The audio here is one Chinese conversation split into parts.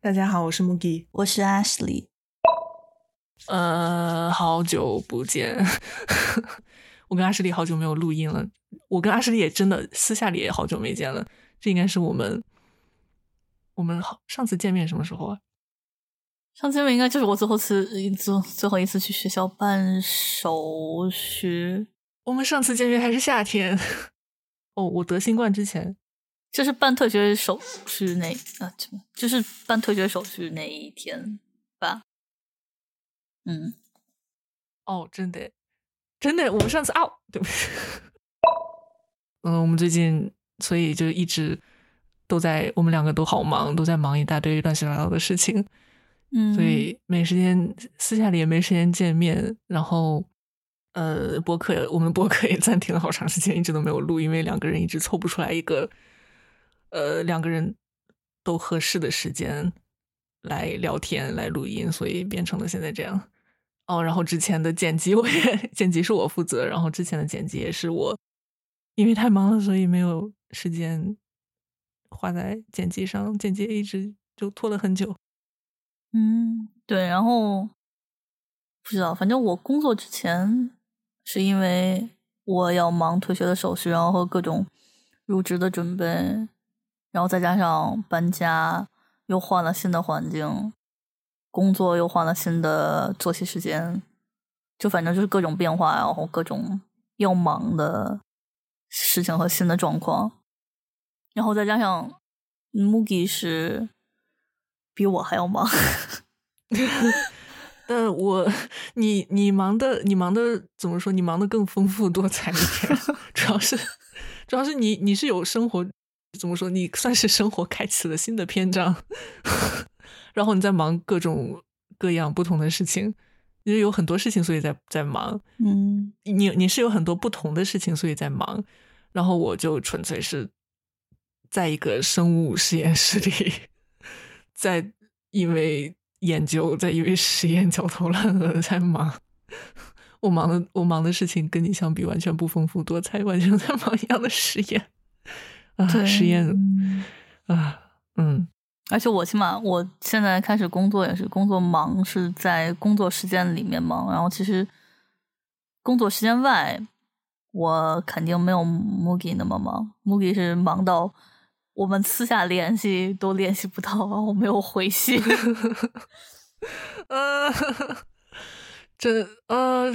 大家好，我是 Mugi，我是 Ashley。呃，好久不见，我跟阿什利好久没有录音了。我跟阿什利也真的私下里也好久没见了。这应该是我们我们好上次见面什么时候啊？上次见面应该就是我最后次最最后一次去学校办手续。我们上次见面还是夏天。哦，我得新冠之前，就是办退学手续那啊，就是办退学手续那一天吧。嗯，哦，真的，真的，我们上次啊，对不起，嗯，我们最近所以就一直都在，我们两个都好忙，都在忙一大堆乱七八糟的事情，嗯，所以没时间，私下里也没时间见面，然后。呃，博客我们博客也暂停了好长时间，一直都没有录，因为两个人一直凑不出来一个呃两个人都合适的时间来聊天来录音，所以变成了现在这样。哦，然后之前的剪辑我也 剪辑是我负责，然后之前的剪辑也是我，因为太忙了，所以没有时间花在剪辑上，剪辑一直就拖了很久。嗯，对，然后不知道，反正我工作之前。是因为我要忙退学的手续，然后和各种入职的准备，然后再加上搬家，又换了新的环境，工作又换了新的作息时间，就反正就是各种变化，然后各种要忙的事情和新的状况，然后再加上 Mugi 是比我还要忙。但我，你你忙的，你忙的怎么说？你忙的更丰富多彩一点。主要是，主要是你你是有生活，怎么说？你算是生活开启了新的篇章。然后你在忙各种各样不同的事情，因为有很多事情，所以在在忙。嗯，你你是有很多不同的事情，所以在忙。然后我就纯粹是在一个生物实验室里，在因为。研究在因为实验焦头烂额在忙，我忙的我忙的事情跟你相比完全不丰富多彩，完全在忙一样的实验啊，实验啊，嗯，而且我起码我现在开始工作也是工作忙，是在工作时间里面忙，然后其实工作时间外，我肯定没有 Mugi 那么忙，Mugi 是忙到。我们私下联系都联系不到，然后没有回信。呃，这呃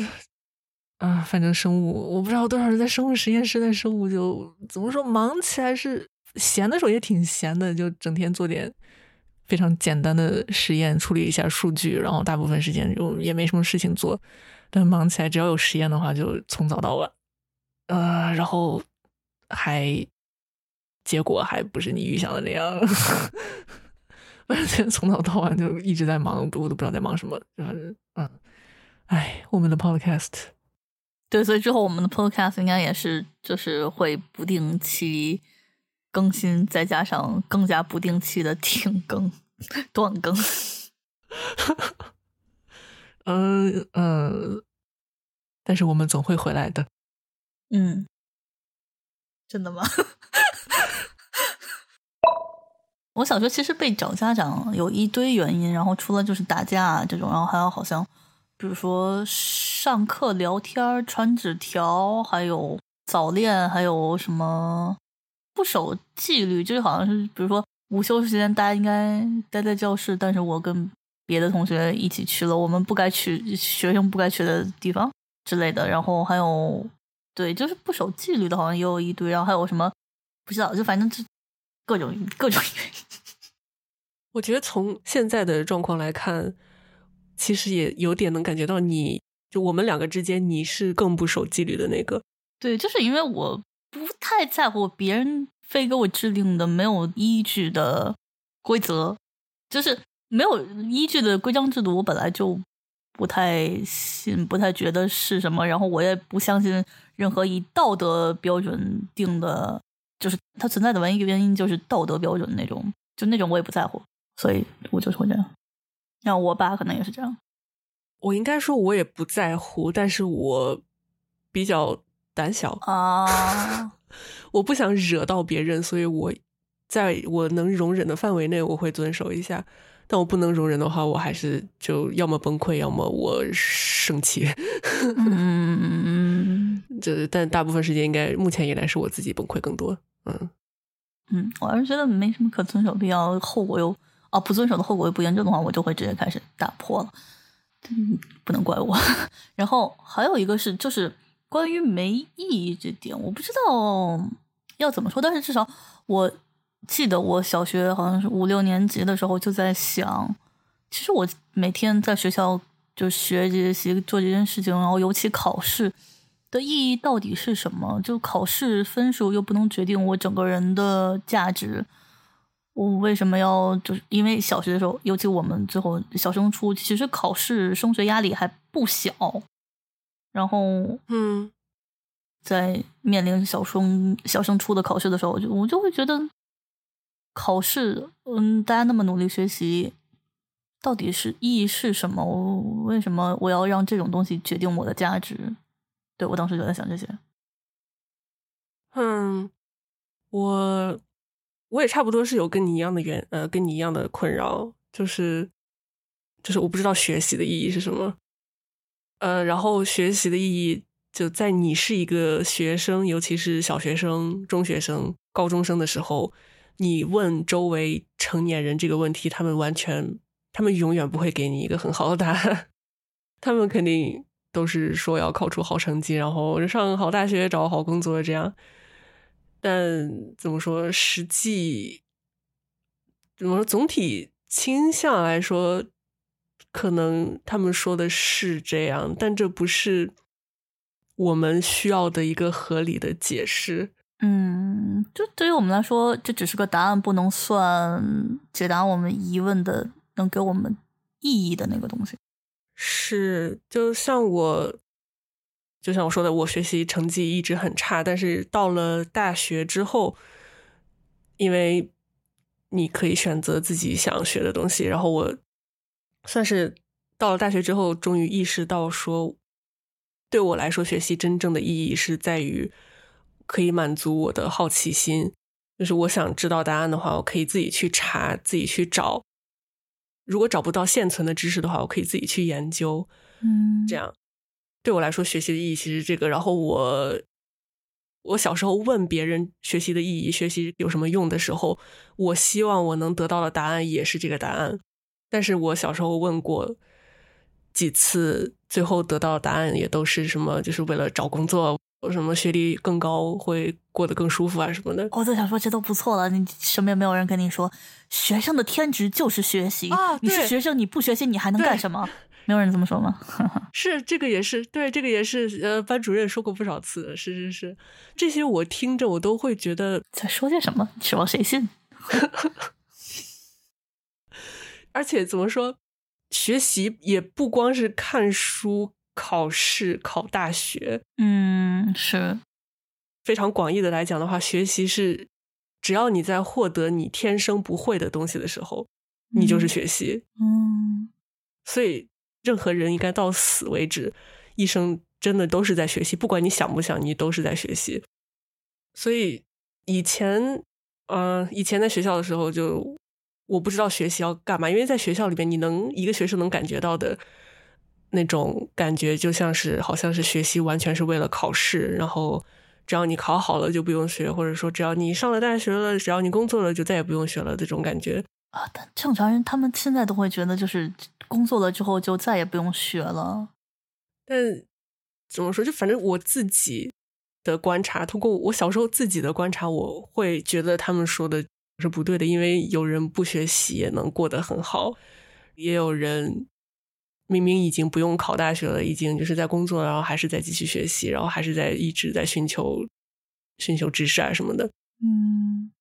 啊，反正生物，我不知道多少人在生物实验室，在生物就怎么说，忙起来是闲的时候也挺闲的，就整天做点非常简单的实验，处理一下数据，然后大部分时间就也没什么事情做。但忙起来，只要有实验的话，就从早到晚。呃，然后还。结果还不是你预想的那样，反正从早到晚就一直在忙，我都不知道在忙什么。反正嗯，哎，我们的 podcast，对，所以之后我们的 podcast 应该也是就是会不定期更新，再加上更加不定期的停更、断更。嗯嗯，但是我们总会回来的。嗯，真的吗？我小时候其实被找家长有一堆原因，然后除了就是打架这种，然后还有好像，比如说上课聊天传纸条，还有早恋，还有什么不守纪律，就是好像是比如说午休时间大家应该待在教室，但是我跟别的同学一起去了我们不该去学生不该去的地方之类的，然后还有对，就是不守纪律的，好像也有一堆，然后还有什么不知道，就反正这。各种各种原因，我觉得从现在的状况来看，其实也有点能感觉到，你就我们两个之间，你是更不守纪律的那个。对，就是因为我不太在乎别人非给我制定的没有依据的规则，就是没有依据的规章制度，我本来就不太信，不太觉得是什么，然后我也不相信任何以道德标准定的。就是它存在的唯一一个原因就是道德标准那种，就那种我也不在乎，所以我就是会这样。那我爸可能也是这样。我应该说，我也不在乎，但是我比较胆小啊，我不想惹到别人，所以我在我能容忍的范围内，我会遵守一下。但我不能容忍的话，我还是就要么崩溃，要么我生气。嗯，这 但大部分时间应该目前以来是我自己崩溃更多。嗯嗯，我要是觉得没什么可遵守必要，后果又啊不遵守的后果又不严重的话，我就会直接开始打破了。嗯，不能怪我。然后还有一个是，就是关于没意义这点，我不知道要怎么说，但是至少我记得我小学好像是五六年级的时候就在想，其实我每天在学校就学这些习做这件事情，然后尤其考试的意义到底是什么？就考试分数又不能决定我整个人的价值。我为什么要就是因为小学的时候，尤其我们最后小升初，其实考试升学压力还不小，然后嗯，在面临小升小升初的考试的时候，我就我就会觉得，考试，嗯，大家那么努力学习，到底是意义是什么？我为什么我要让这种东西决定我的价值？对我当时就在想这些。嗯，我。我也差不多是有跟你一样的原呃，跟你一样的困扰，就是就是我不知道学习的意义是什么，呃，然后学习的意义就在你是一个学生，尤其是小学生、中学生、高中生的时候，你问周围成年人这个问题，他们完全，他们永远不会给你一个很好的答案，他们肯定都是说要考出好成绩，然后上好大学、找好工作这样。但怎么说？实际怎么说？总体倾向来说，可能他们说的是这样，但这不是我们需要的一个合理的解释。嗯，就对于我们来说，这只是个答案，不能算解答我们疑问的，能给我们意义的那个东西。是，就像我。就像我说的，我学习成绩一直很差，但是到了大学之后，因为你可以选择自己想学的东西，然后我算是到了大学之后，终于意识到说，对我来说，学习真正的意义是在于可以满足我的好奇心，就是我想知道答案的话，我可以自己去查，自己去找。如果找不到现存的知识的话，我可以自己去研究，嗯，这样。对我来说，学习的意义其实这个。然后我，我小时候问别人学习的意义、学习有什么用的时候，我希望我能得到的答案也是这个答案。但是我小时候问过几次，最后得到的答案也都是什么，就是为了找工作，什么学历更高会过得更舒服啊什么的。我就想说，这都不错了。你身边没有人跟你说，学生的天职就是学习啊？你是学生，你不学习，你还能干什么？没有人这么说吗？是这个也是对，这个也是呃，班主任说过不少次。是是是，这些我听着我都会觉得在说些什么，指望谁信？而且怎么说，学习也不光是看书、考试、考大学。嗯，是非常广义的来讲的话，学习是只要你在获得你天生不会的东西的时候，你就是学习。嗯，所以。任何人应该到死为止，一生真的都是在学习，不管你想不想，你都是在学习。所以以前，嗯，以前在学校的时候，就我不知道学习要干嘛，因为在学校里面，你能一个学生能感觉到的那种感觉，就像是好像是学习完全是为了考试，然后只要你考好了就不用学，或者说只要你上了大学了，只要你工作了就再也不用学了这种感觉啊。但正常人他们现在都会觉得就是。工作了之后就再也不用学了，但怎么说？就反正我自己的观察，通过我小时候自己的观察，我会觉得他们说的是不对的。因为有人不学习也能过得很好，也有人明明已经不用考大学了，已经就是在工作，然后还是在继续学习，然后还是在一直在寻求寻求知识啊什么的。嗯，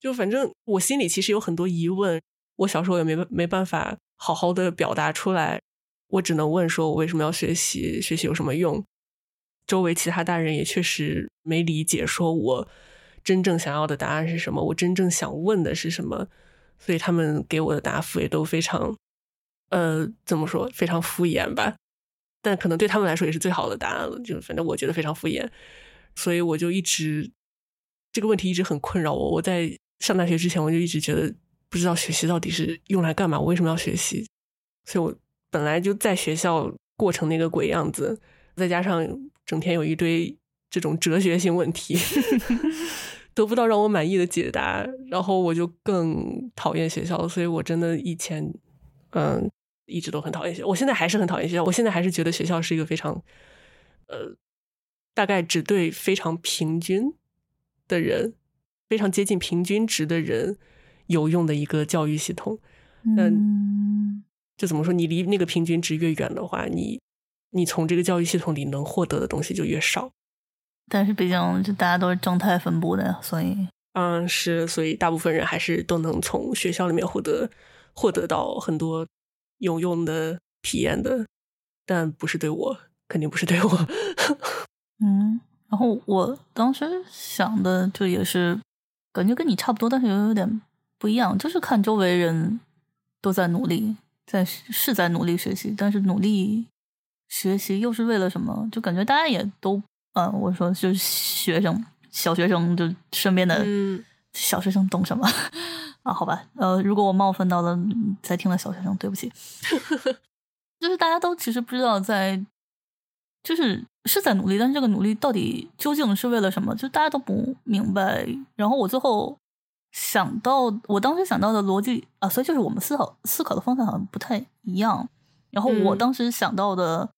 就反正我心里其实有很多疑问，我小时候也没没办法。好好的表达出来，我只能问说：我为什么要学习？学习有什么用？周围其他大人也确实没理解，说我真正想要的答案是什么，我真正想问的是什么，所以他们给我的答复也都非常，呃，怎么说？非常敷衍吧。但可能对他们来说也是最好的答案了。就反正我觉得非常敷衍，所以我就一直这个问题一直很困扰我。我在上大学之前，我就一直觉得。不知道学习到底是用来干嘛，我为什么要学习？所以我本来就在学校过成那个鬼样子，再加上整天有一堆这种哲学性问题，得不到让我满意的解答，然后我就更讨厌学校。所以我真的以前嗯一直都很讨厌学校，我现在还是很讨厌学校。我现在还是觉得学校是一个非常呃大概只对非常平均的人，非常接近平均值的人有用的一个教育系统。嗯，就怎么说，你离那个平均值越远的话，你你从这个教育系统里能获得的东西就越少。但是毕竟就大家都是正态分布的，所以嗯，是，所以大部分人还是都能从学校里面获得获得到很多有用的体验的，但不是对我，肯定不是对我。嗯，然后我当时想的就也是感觉跟你差不多，但是又有点不一样，就是看周围人都在努力，在是在努力学习，但是努力学习又是为了什么？就感觉大家也都。嗯，我说就是学生，小学生就身边的小学生懂什么 啊？好吧，呃，如果我冒犯到了在听的小学生，对不起。就是大家都其实不知道在，就是是在努力，但是这个努力到底究竟是为了什么？就大家都不明白。然后我最后想到，我当时想到的逻辑啊，所以就是我们思考思考的方向好像不太一样。然后我当时想到的。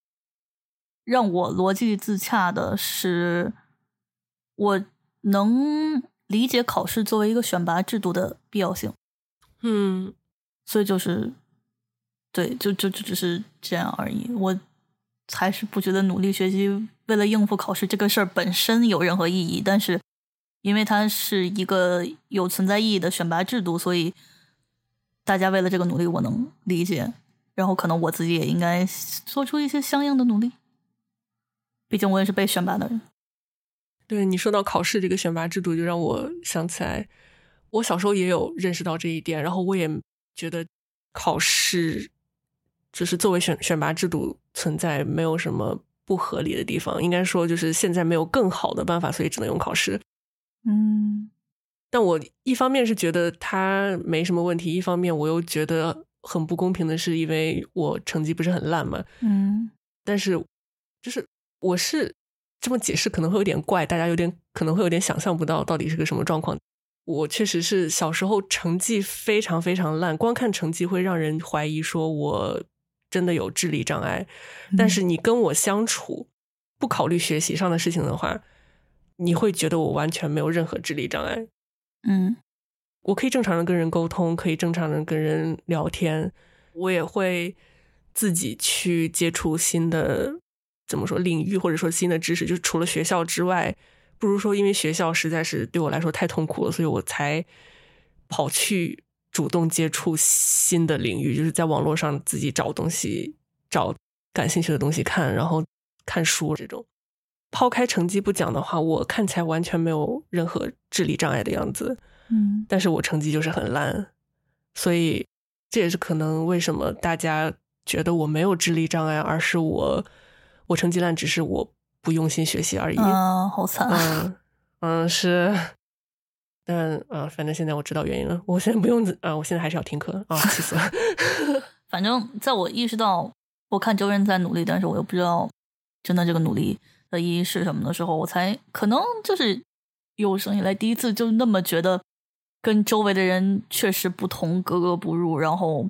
让我逻辑自洽的是，我能理解考试作为一个选拔制度的必要性。嗯，所以就是，对，就就就只是这样而已。我还是不觉得努力学习为了应付考试这个事儿本身有任何意义。但是，因为它是一个有存在意义的选拔制度，所以大家为了这个努力，我能理解。然后，可能我自己也应该做出一些相应的努力。毕竟我也是被选拔的人。对你说到考试这个选拔制度，就让我想起来，我小时候也有认识到这一点，然后我也觉得考试就是作为选选拔制度存在没有什么不合理的地方。应该说，就是现在没有更好的办法，所以只能用考试。嗯，但我一方面是觉得它没什么问题，一方面我又觉得很不公平的是，因为我成绩不是很烂嘛。嗯，但是就是。我是这么解释可能会有点怪，大家有点可能会有点想象不到到底是个什么状况。我确实是小时候成绩非常非常烂，光看成绩会让人怀疑说我真的有智力障碍。但是你跟我相处，不考虑学习上的事情的话，你会觉得我完全没有任何智力障碍。嗯，我可以正常的跟人沟通，可以正常的跟人聊天，我也会自己去接触新的。怎么说领域或者说新的知识，就除了学校之外，不如说因为学校实在是对我来说太痛苦了，所以我才跑去主动接触新的领域，就是在网络上自己找东西，找感兴趣的东西看，然后看书这种。抛开成绩不讲的话，我看起来完全没有任何智力障碍的样子，嗯，但是我成绩就是很烂，所以这也是可能为什么大家觉得我没有智力障碍，而是我。我成绩烂，只是我不用心学习而已。嗯，好惨。嗯嗯是，但啊，反正现在我知道原因了。我现在不用啊，我现在还是要听课啊，气死了。反正在我意识到我看周围人在努力，但是我又不知道真的这个努力的意义是什么的时候，我才可能就是有生以来第一次就那么觉得跟周围的人确实不同，格格不入。然后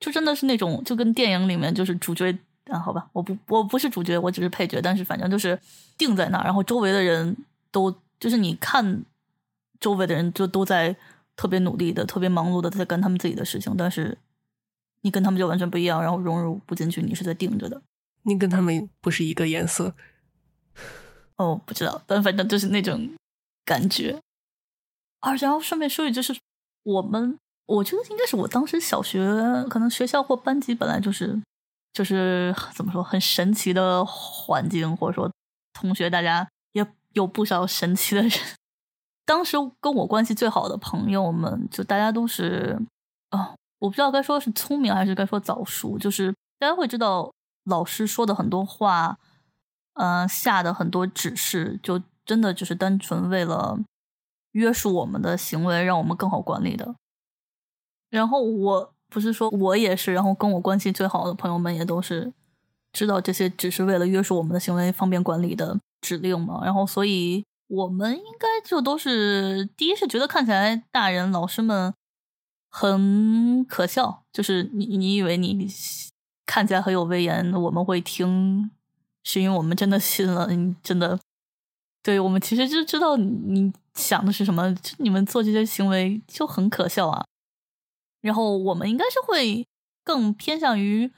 就真的是那种就跟电影里面就是主角。啊，好吧，我不，我不是主角，我只是配角，但是反正就是定在那儿，然后周围的人都就是你看，周围的人就都在特别努力的、特别忙碌的在干他们自己的事情，但是你跟他们就完全不一样，然后融入不进去，你是在定着的，你跟他们不是一个颜色。哦，不知道，但反正就是那种感觉。啊，然后顺便说一句，就是我们，我觉得应该是我当时小学，可能学校或班级本来就是。就是怎么说，很神奇的环境，或者说同学，大家也有不少神奇的人。当时跟我关系最好的朋友们，就大家都是啊，我不知道该说是聪明还是该说早熟。就是大家会知道老师说的很多话，嗯，下的很多指示，就真的就是单纯为了约束我们的行为，让我们更好管理的。然后我不是说我也是，然后跟我关系最好的朋友们也都是知道这些只是为了约束我们的行为、方便管理的指令嘛。然后所以我们应该就都是第一是觉得看起来大人老师们很可笑，就是你你以为你看起来很有威严，我们会听，是因为我们真的信了，你真的。对我们其实就知道你想的是什么，就你们做这些行为就很可笑啊。然后我们应该是会更偏向于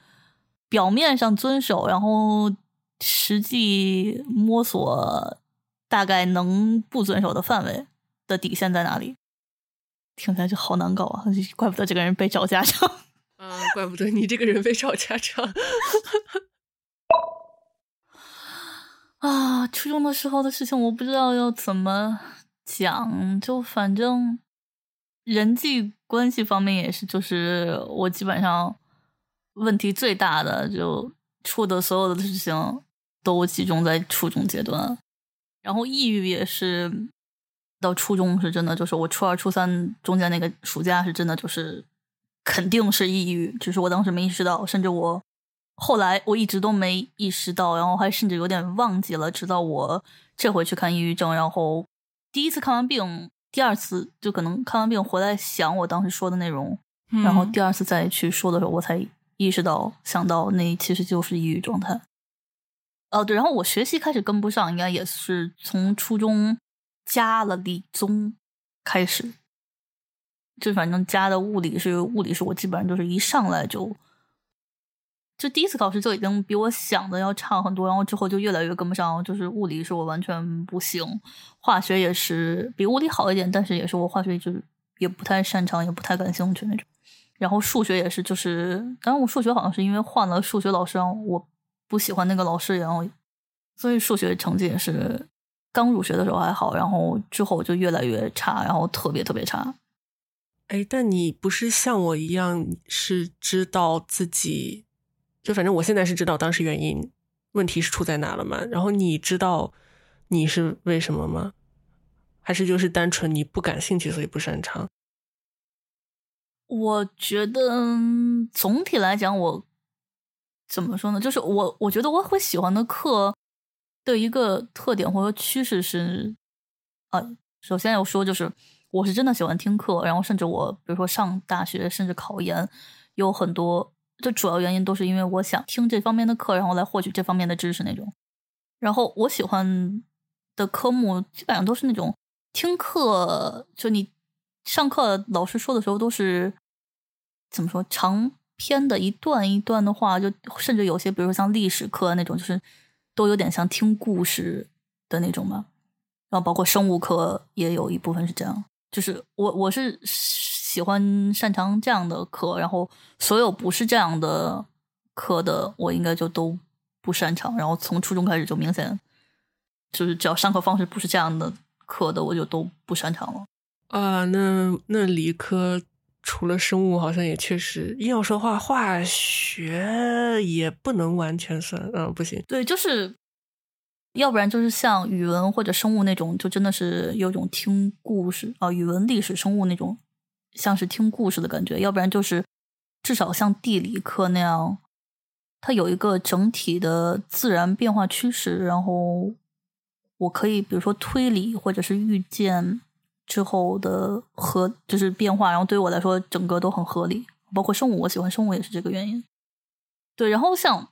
表面上遵守，然后实际摸索大概能不遵守的范围的底线在哪里。听起来就好难搞啊！怪不得这个人被找家长。啊，怪不得你这个人被找家长。啊，初中的时候的事情，我不知道要怎么讲。就反正人际关系方面也是，就是我基本上问题最大的，就处的所有的事情都集中在初中阶段。然后抑郁也是到初中是真的，就是我初二、初三中间那个暑假是真的，就是肯定是抑郁，只是我当时没意识到，甚至我。后来我一直都没意识到，然后还甚至有点忘记了。直到我这回去看抑郁症，然后第一次看完病，第二次就可能看完病回来想我当时说的内容，然后第二次再去说的时候，我才意识到想到那其实就是抑郁状态。哦，对，然后我学习开始跟不上，应该也是从初中加了理综开始，就反正加的物理是物理是我基本上就是一上来就。就第一次考试就已经比我想的要差很多，然后之后就越来越跟不上。就是物理是我完全不行，化学也是比物理好一点，但是也是我化学就是也不太擅长，也不太感兴趣那种。然后数学也是，就是当然我数学好像是因为换了数学老师，让我不喜欢那个老师，然后所以数学成绩也是刚入学的时候还好，然后之后就越来越差，然后特别特别差。哎，但你不是像我一样是知道自己。就反正我现在是知道当时原因，问题是出在哪了嘛？然后你知道你是为什么吗？还是就是单纯你不感兴趣，所以不擅长？我觉得总体来讲，我怎么说呢？就是我我觉得我会喜欢的课的一个特点或者趋势是，呃，首先要说就是我是真的喜欢听课，然后甚至我比如说上大学甚至考研有很多。这主要原因都是因为我想听这方面的课，然后来获取这方面的知识那种。然后我喜欢的科目基本上都是那种听课，就你上课老师说的时候都是怎么说长篇的一段一段的话，就甚至有些比如说像历史课那种，就是都有点像听故事的那种嘛。然后包括生物课也有一部分是这样，就是我我是。喜欢擅长这样的课，然后所有不是这样的课的，我应该就都不擅长。然后从初中开始就明显，就是只要上课方式不是这样的课的，我就都不擅长了。啊，那那理科除了生物，好像也确实硬要说话，化学也不能完全算，嗯，不行。对，就是要不然就是像语文或者生物那种，就真的是有种听故事啊，语文、历史、生物那种。像是听故事的感觉，要不然就是至少像地理课那样，它有一个整体的自然变化趋势，然后我可以比如说推理或者是预见之后的合就是变化，然后对于我来说整个都很合理。包括生物，我喜欢生物也是这个原因。对，然后像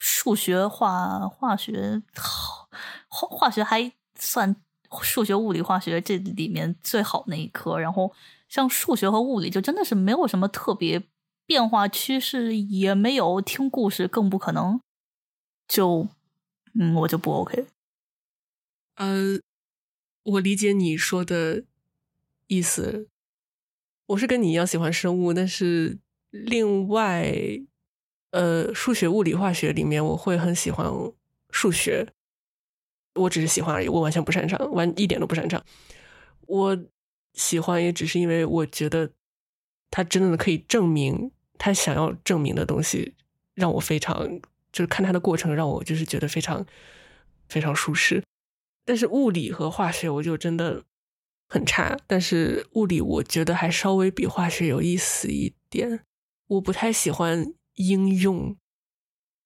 数学、化化学、化化学还算数学、物理、化学这里面最好那一科，然后。像数学和物理，就真的是没有什么特别变化趋势，也没有听故事，更不可能。就，嗯，我就不 OK。呃，我理解你说的意思。我是跟你一样喜欢生物，但是另外，呃，数学、物理、化学里面，我会很喜欢数学。我只是喜欢而已，我完全不擅长，完一点都不擅长。我。喜欢也只是因为我觉得他真的可以证明他想要证明的东西，让我非常就是看他的过程让我就是觉得非常非常舒适。但是物理和化学我就真的很差，但是物理我觉得还稍微比化学有意思一点。我不太喜欢应用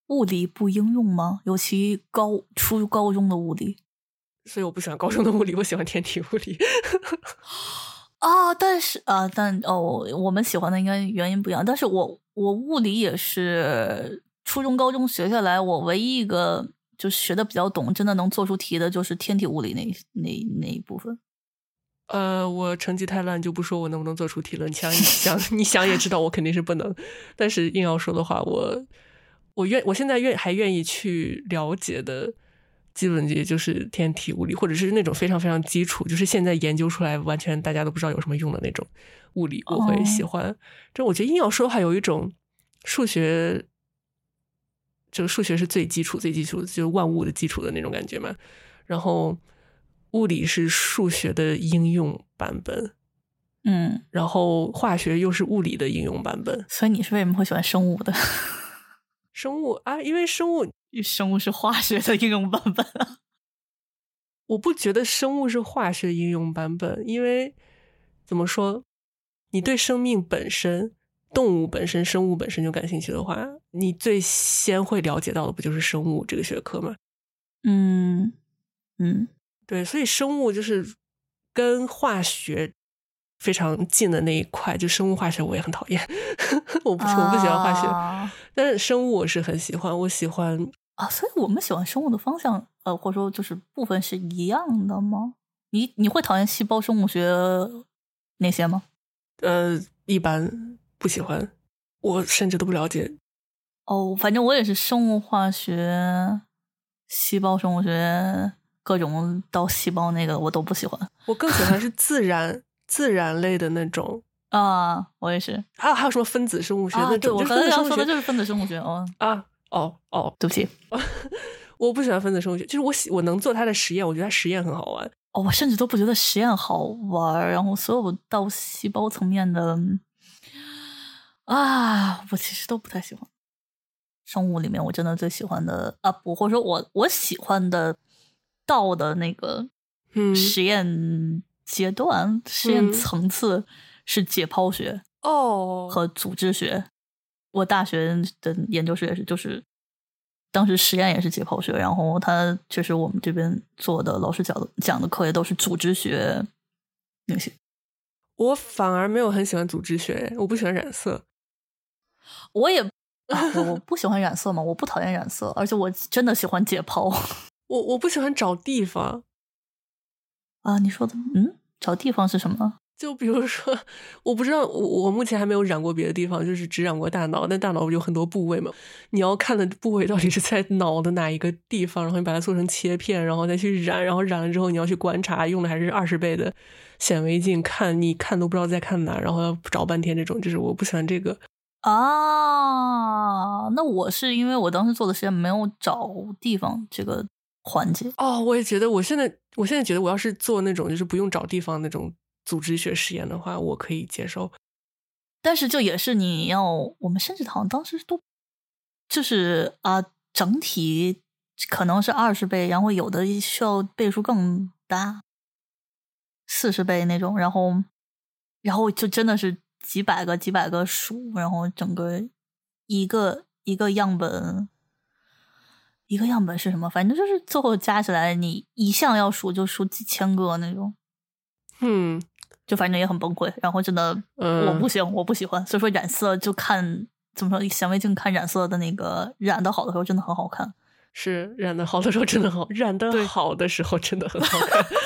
物理不应用吗？尤其高初高中的物理，所以我不喜欢高中的物理，我喜欢天体物理。啊，但是啊，但哦，我们喜欢的应该原因不一样。但是我我物理也是初中高中学下来，我唯一一个就学的比较懂，真的能做出题的，就是天体物理那那那一部分。呃，我成绩太烂，就不说我能不能做出题了。你想，你想，你想也知道，我肯定是不能。但是硬要说的话，我我愿，我现在愿还愿意去了解的，基本也就是天体物理，或者是那种非常非常基础，就是现在研究出来完全大家都不知道有什么用的那种物理，我会喜欢。就我觉得硬要说的话，有一种数学，就数学是最基础、最基础，就是万物的基础的那种感觉嘛。然后。物理是数学的应用版本，嗯，然后化学又是物理的应用版本。所以你是为什么会喜欢生物的？生物啊，因为生物，生物是化学的应用版本啊。我不觉得生物是化学应用版本，因为怎么说，你对生命本身、动物本身、生物本身就感兴趣的话，你最先会了解到的不就是生物这个学科吗？嗯嗯。对，所以生物就是跟化学非常近的那一块，就生物化学我也很讨厌，我不我不喜欢化学，但是生物我是很喜欢，我喜欢啊，所以我们喜欢生物的方向，呃，或者说就是部分是一样的吗？你你会讨厌细胞生物学那些吗？呃，一般不喜欢，我甚至都不了解。哦，反正我也是生物化学、细胞生物学。各种到细胞那个我都不喜欢，我更喜欢是 自然自然类的那种啊，我也是。还有还有什么分子生物学？对，我刚才要说的就是分子生物学哦啊哦哦，对不起，我不喜欢分子生物学。就是我喜我能做它的实验，我觉得它实验很好玩。哦，我甚至都不觉得实验好玩。然后所有到细胞层面的啊，我其实都不太喜欢。生物里面我真的最喜欢的啊，不，或者说我我喜欢的。到的那个实验阶段、实验层次是解剖学哦和组织学。我大学的研究室也是，就是当时实验也是解剖学，然后他确实我们这边做的老师讲的讲的课也都是组织学那些。我反而没有很喜欢组织学，我不喜欢染色。我也我我 不喜欢染色嘛，我不讨厌染色，而且我真的喜欢解剖。我我不喜欢找地方啊！你说的，嗯，找地方是什么？就比如说，我不知道，我我目前还没有染过别的地方，就是只染过大脑。但大脑不有很多部位嘛？你要看的部位到底是在脑的哪一个地方，然后你把它做成切片，然后再去染，然后染了之后你要去观察，用的还是二十倍的显微镜看，你看都不知道在看哪，然后要找半天。这种就是我不喜欢这个啊。那我是因为我当时做的实验没有找地方，这个。环节哦，我也觉得，我现在我现在觉得，我要是做那种就是不用找地方那种组织学实验的话，我可以接受。但是，就也是你要，我们甚至好像当时都就是啊，整体可能是二十倍，然后有的需要倍数更大，四十倍那种，然后然后就真的是几百个几百个数，然后整个一个一个样本。一个样本是什么？反正就是最后加起来，你一项要数就数几千个那种。嗯，就反正也很崩溃。然后真的，我不行，我不喜欢。所以说染色就看怎么说，显微镜看染色的那个染的好的时候真的很好看。是染的好的时候真的好，染的好的时候真的很好看。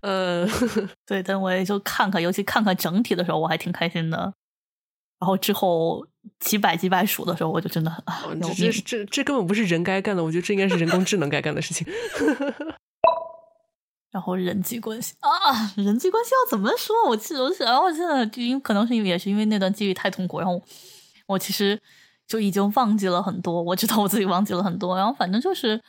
嗯，对，但我也就看看，尤其看看整体的时候，我还挺开心的。然后之后几百几百数的时候，我就真的很啊，这这这这根本不是人该干的，我觉得这应该是人工智能该干的事情。然后人际关系啊，人际关系要怎么说？我记得我想，我现在因为可能是因为也是因为那段记忆太痛苦，然后我其实就已经忘记了很多。我知道我自己忘记了很多。然后反正就是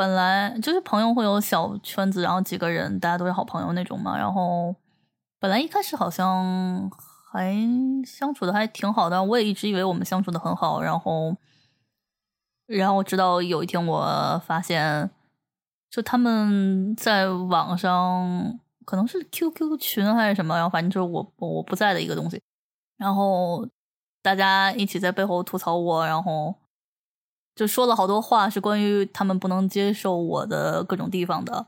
本来就是朋友会有小圈子，然后几个人大家都是好朋友那种嘛。然后本来一开始好像。还相处的还挺好的，我也一直以为我们相处的很好，然后，然后直到有一天我发现，就他们在网上可能是 QQ 群还是什么，然后反正就是我我不在的一个东西，然后大家一起在背后吐槽我，然后就说了好多话，是关于他们不能接受我的各种地方的。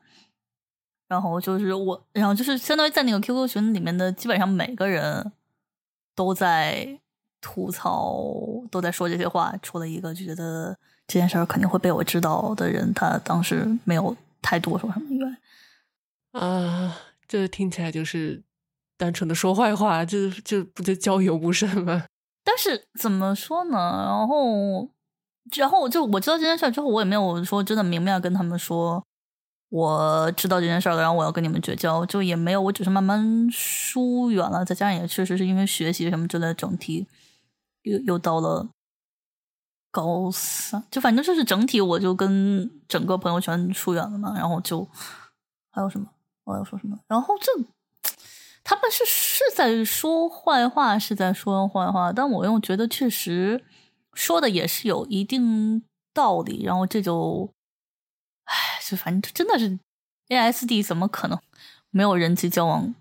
然后就是我，然后就是相当于在那个 QQ 群里面的，基本上每个人都在吐槽，都在说这些话。除了一个就觉得这件事儿肯定会被我知道的人，他当时没有太多说什么以外，啊，这听起来就是单纯的说坏话，就就不就交友不慎吗？但是怎么说呢？然后，然后我就我知道这件事儿之后，我也没有说真的明面跟他们说。我知道这件事了，然后我要跟你们绝交，就也没有，我只是慢慢疏远了。再加上也确实是因为学习什么之类的，整体又又到了高三，就反正就是整体我就跟整个朋友圈疏远了嘛。然后就还有什么我要说什么？然后这他们是是在说坏话，是在说坏话，但我又觉得确实说的也是有一定道理。然后这就。唉，就反正真的是，A S D 怎么可能没有人际交往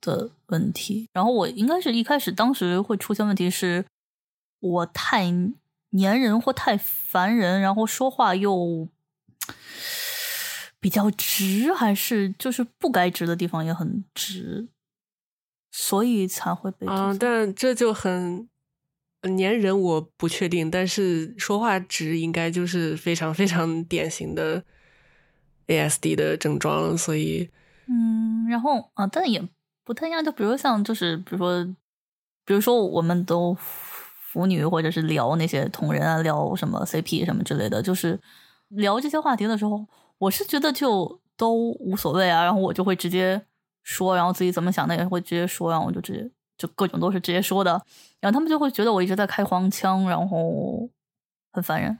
的问题？然后我应该是一开始当时会出现问题是，我太粘人或太烦人，然后说话又比较直，还是就是不该直的地方也很直，所以才会被啊。但这就很粘人，我不确定，但是说话直应该就是非常非常典型的。ASD 的症状，所以，嗯，然后啊，但也不太一样。就比如像，就是比如说，比如说，我们都腐女，或者是聊那些同人啊，聊什么 CP 什么之类的，就是聊这些话题的时候，我是觉得就都无所谓啊。然后我就会直接说，然后自己怎么想的也会直接说，然后我就直接就各种都是直接说的。然后他们就会觉得我一直在开黄腔，然后很烦人。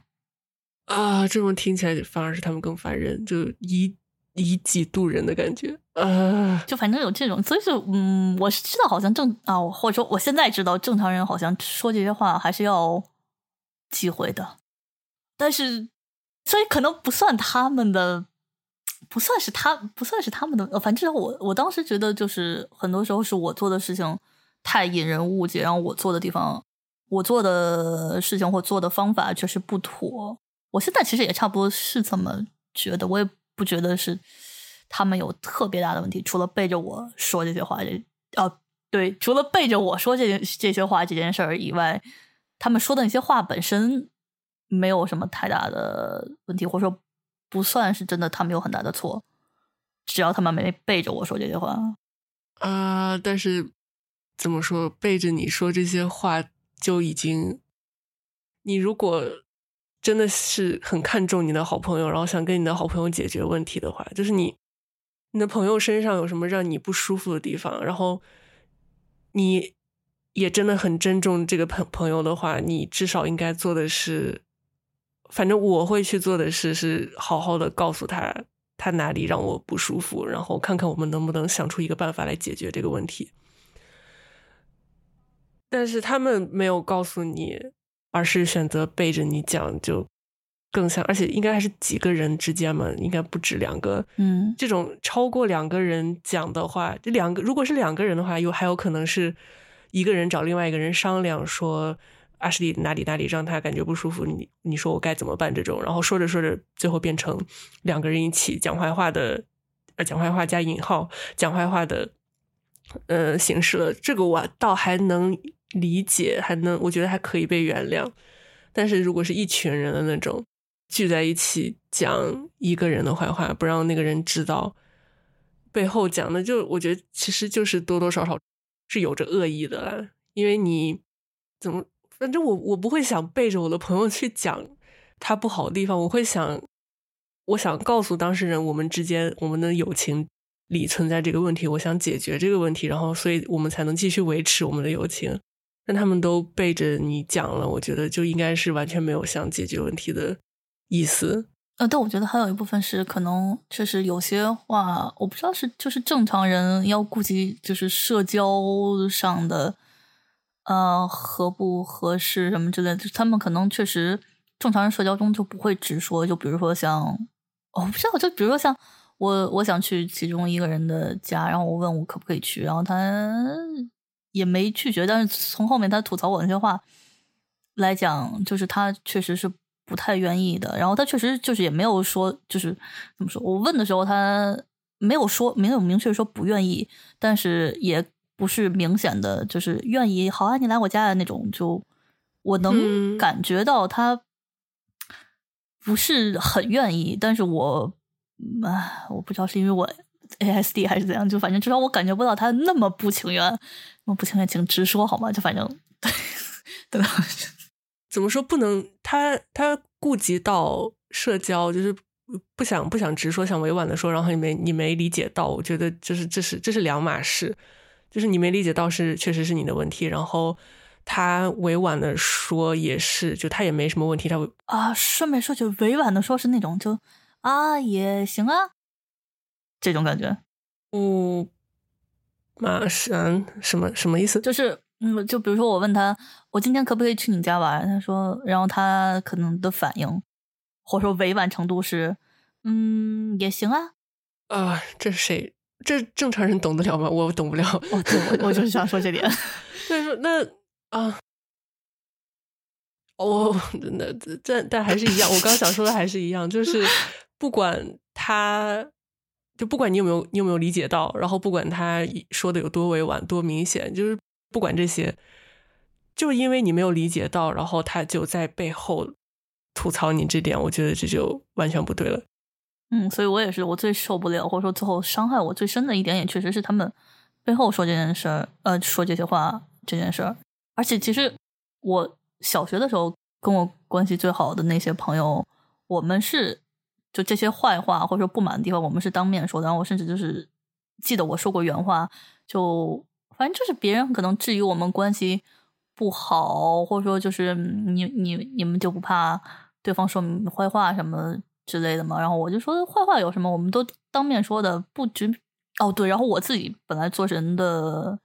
啊，这种听起来反而是他们更烦人，就以以己度人的感觉啊，就反正有这种，所以就嗯，我是知道好像正啊，或者说我现在知道正常人好像说这些话还是要忌讳的，但是所以可能不算他们的，不算是他，不算是他们的，反正我我当时觉得就是很多时候是我做的事情太引人误解，然后我做的地方，我做的事情或做的方法确实不妥。我现在其实也差不多是这么觉得，我也不觉得是他们有特别大的问题，除了背着我说这些话，这哦对，除了背着我说这这些话这件事儿以外，他们说的那些话本身没有什么太大的问题，或者说不算是真的，他们有很大的错，只要他们没背着我说这些话啊。但是怎么说，背着你说这些话就已经，你如果。真的是很看重你的好朋友，然后想跟你的好朋友解决问题的话，就是你你的朋友身上有什么让你不舒服的地方，然后你也真的很珍重这个朋朋友的话，你至少应该做的是，反正我会去做的事是好好的告诉他他哪里让我不舒服，然后看看我们能不能想出一个办法来解决这个问题。但是他们没有告诉你。而是选择背着你讲，就更像，而且应该还是几个人之间嘛，应该不止两个。嗯，这种超过两个人讲的话，这两个如果是两个人的话，又还有可能是一个人找另外一个人商量，说阿什利哪里哪里让他感觉不舒服，你你说我该怎么办？这种，然后说着说着，最后变成两个人一起讲坏话的，呃，讲坏话加引号讲坏话的，呃，形式了。这个我倒还能。理解还能，我觉得还可以被原谅，但是如果是一群人的那种聚在一起讲一个人的坏话，不让那个人知道，背后讲的就我觉得其实就是多多少少是有着恶意的啦。因为你怎么，反正我我不会想背着我的朋友去讲他不好的地方，我会想，我想告诉当事人我们之间我们的友情里存在这个问题，我想解决这个问题，然后所以我们才能继续维持我们的友情。但他们都背着你讲了，我觉得就应该是完全没有想解决问题的意思。呃，但我觉得还有一部分是可能确实有些话，我不知道是就是正常人要顾及就是社交上的呃合不合适什么之类的，他们可能确实正常人社交中就不会直说。就比如说像我不知道，就比如说像我，我想去其中一个人的家，然后我问我可不可以去，然后他也没拒绝，但是从后面他吐槽我那些话来讲，就是他确实是不太愿意的。然后他确实就是也没有说，就是怎么说？我问的时候他没有说，没有明确说不愿意，但是也不是明显的就是愿意。好啊，你来我家的那种，就我能感觉到他。不是很愿意，但是我，啊，我不知道是因为我 A S D 还是怎样，就反正至少我感觉不到他那么不情愿，那么不情愿，请直说好吗？就反正，对吧？怎么说不能？他他顾及到社交，就是不想不想直说，想委婉的说，然后你没你没理解到，我觉得就是这是这是两码事，就是你没理解到是确实是你的问题，然后。他委婉的说也是，就他也没什么问题。他啊，顺便说，就委婉的说是那种，就啊也行啊，这种感觉。不，马上什么什么意思？就是嗯，就比如说我问他，我今天可不可以去你家玩？他说，然后他可能的反应或者说委婉程度是，嗯，也行啊。啊，这是谁？这正常人懂得了吗？我懂不了。哦，对，我我就是想说这点。所 以说那。啊，哦，那这但还是一样。我刚想说的还是一样，就是不管他，就不管你有没有你有没有理解到，然后不管他说的有多委婉多明显，就是不管这些，就因为你没有理解到，然后他就在背后吐槽你这点，我觉得这就完全不对了。嗯，所以我也是，我最受不了，或者说最后伤害我最深的一点，也确实是他们背后说这件事儿，呃，说这些话这件事儿。而且其实我小学的时候跟我关系最好的那些朋友，我们是就这些坏话或者说不满的地方，我们是当面说的。然后我甚至就是记得我说过原话，就反正就是别人可能质疑我们关系不好，或者说就是你你你们就不怕对方说坏话什么之类的嘛。然后我就说坏话有什么，我们都当面说的，不只哦对。然后我自己本来做人的。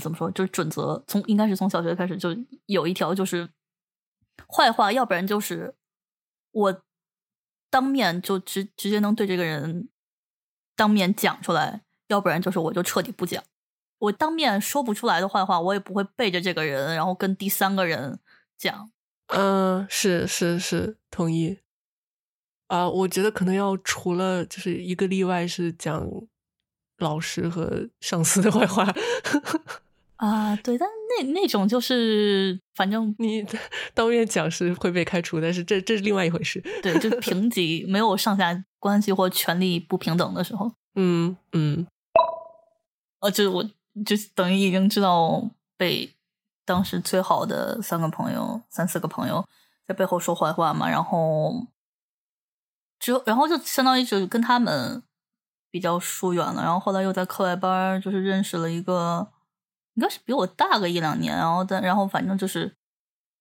怎么说？就是准则，从应该是从小学开始就有一条，就是坏话，要不然就是我当面就直直接能对这个人当面讲出来，要不然就是我就彻底不讲。我当面说不出来的坏话，我也不会背着这个人，然后跟第三个人讲。嗯，是是是，同意。啊，我觉得可能要除了就是一个例外是讲。老师和上司的坏话 啊，对，但那那种就是，反正你当面讲是会被开除，但是这这是另外一回事。对，就 平级没有上下关系或权力不平等的时候，嗯嗯，呃，就是我就等于已经知道被当时最好的三个朋友、三四个朋友在背后说坏话嘛，然后之后，然后就相当于就跟他们。比较疏远了，然后后来又在课外班就是认识了一个，应该是比我大个一两年，然后但然后反正就是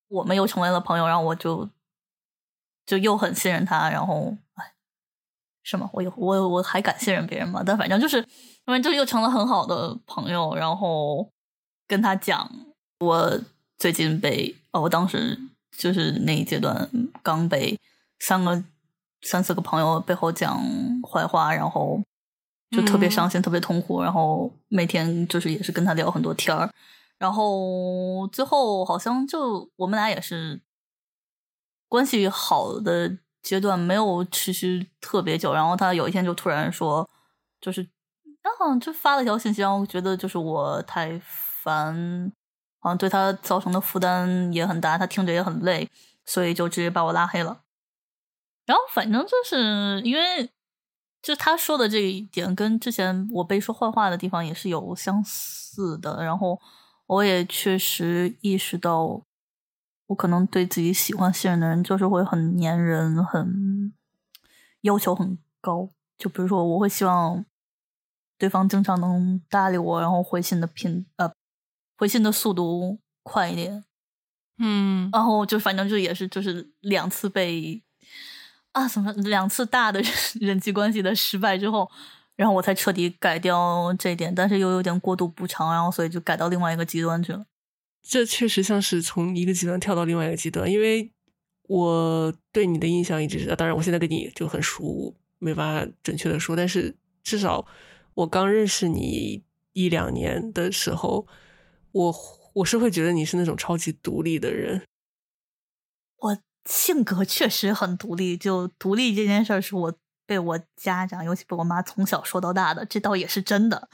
我们又成为了朋友，然后我就就又很信任他，然后哎，是吗？我有我我还敢信任别人吗？但反正就是反正就又成了很好的朋友，然后跟他讲我最近被哦，我当时就是那一阶段刚被三个三四个朋友背后讲坏话，然后。就特别伤心，特别痛苦，然后每天就是也是跟他聊很多天儿，然后最后好像就我们俩也是关系好的阶段没有持续特别久，然后他有一天就突然说，就是然后就发了一条信息，然后觉得就是我太烦，好像对他造成的负担也很大，他听着也很累，所以就直接把我拉黑了。然后反正就是因为。就他说的这一点，跟之前我被说坏话的地方也是有相似的。然后我也确实意识到，我可能对自己喜欢信任的人，就是会很粘人，很要求很高。就比如说，我会希望对方经常能搭理我，然后回信的频呃回信的速度快一点。嗯，然后就反正就也是就是两次被。啊，什么两次大的 人际关系的失败之后，然后我才彻底改掉这一点，但是又有点过度补偿，然后所以就改到另外一个极端去了。这确实像是从一个极端跳到另外一个极端，因为我对你的印象一直是，当然我现在跟你就很熟，没办法准确的说，但是至少我刚认识你一两年的时候，我我是会觉得你是那种超级独立的人。我性格确实很独立，就独立这件事儿是我被我家长，尤其被我妈从小说到大的，这倒也是真的。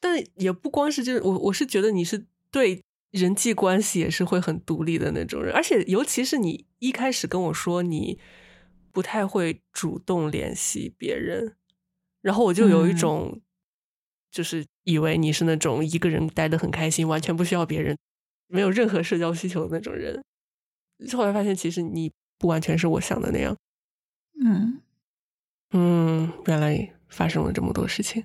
但也不光是这，我我是觉得你是对人际关系也是会很独立的那种人，而且尤其是你一开始跟我说你不太会主动联系别人，然后我就有一种就是以为你是那种一个人待的很开心，完全不需要别人，没有任何社交需求的那种人。后来发现其实你不完全是我想的那样。嗯嗯，原来发生了这么多事情。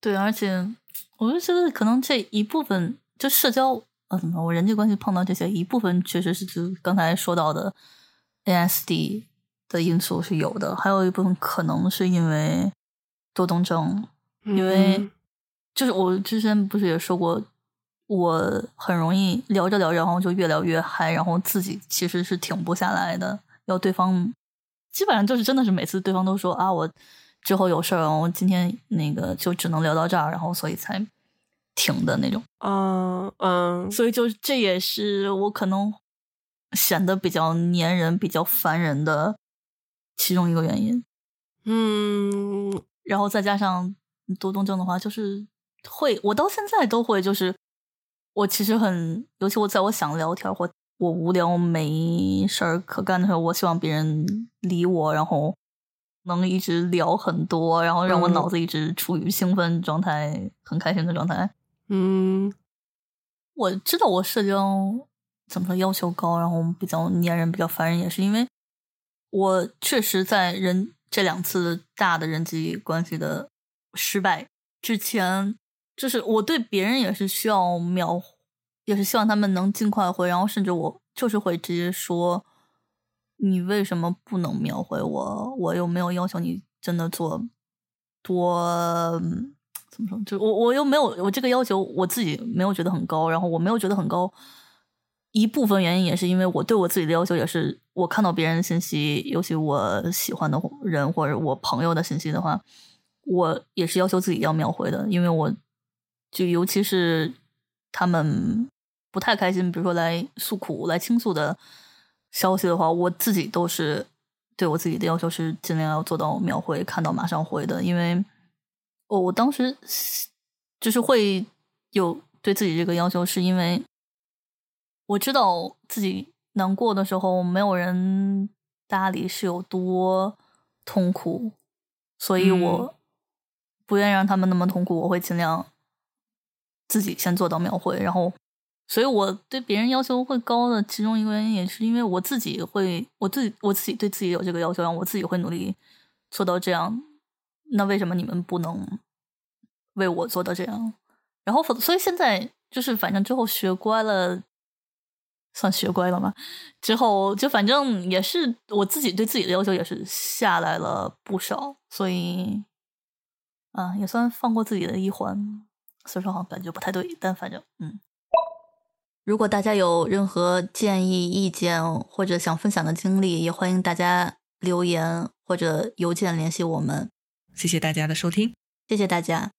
对，而且我就觉得可能这一部分就社交，呃，怎么我人际关系碰到这些一部分，确实是就刚才说到的 ASD 的因素是有的，还有一部分可能是因为多动症，因为就是我之前不是也说过，我很容易聊着聊着，然后就越聊越嗨，然后自己其实是停不下来的，要对方基本上就是真的是每次对方都说啊我。之后有事儿，我今天那个就只能聊到这儿，然后所以才停的那种。嗯嗯，所以就这也是我可能显得比较粘人、比较烦人的其中一个原因。嗯，然后再加上多动症的话，就是会我到现在都会，就是我其实很，尤其我在我想聊天或我无聊没事儿可干的时候，我希望别人理我，然后。能一直聊很多，然后让我脑子一直处于兴奋状态、很开心的状态。嗯，我知道我社交怎么说要求高，然后比较粘人、比较烦人，也是因为我确实在人这两次大的人际关系的失败之前，就是我对别人也是需要秒，也是希望他们能尽快回，然后甚至我就是会直接说。你为什么不能秒回我？我又没有要求你真的做多怎么说？就我我又没有我这个要求，我自己没有觉得很高。然后我没有觉得很高，一部分原因也是因为我对我自己的要求也是，我看到别人的信息，尤其我喜欢的人或者我朋友的信息的话，我也是要求自己要秒回的。因为我就尤其是他们不太开心，比如说来诉苦、来倾诉的。消息的话，我自己都是对我自己的要求是尽量要做到秒回，看到马上回的。因为我我当时就是会有对自己这个要求，是因为我知道自己难过的时候没有人搭理是有多痛苦，所以我不愿意让他们那么痛苦。我会尽量自己先做到秒回，然后。所以我对别人要求会高的其中一个原因，也是因为我自己会，我自己我自己对自己有这个要求，然后我自己会努力做到这样。那为什么你们不能为我做到这样？然后，所以现在就是反正之后学乖了，算学乖了吗？之后就反正也是我自己对自己的要求也是下来了不少，所以啊，也算放过自己的一环。虽然说好像感觉不太对，但反正嗯。如果大家有任何建议、意见或者想分享的经历，也欢迎大家留言或者邮件联系我们。谢谢大家的收听，谢谢大家。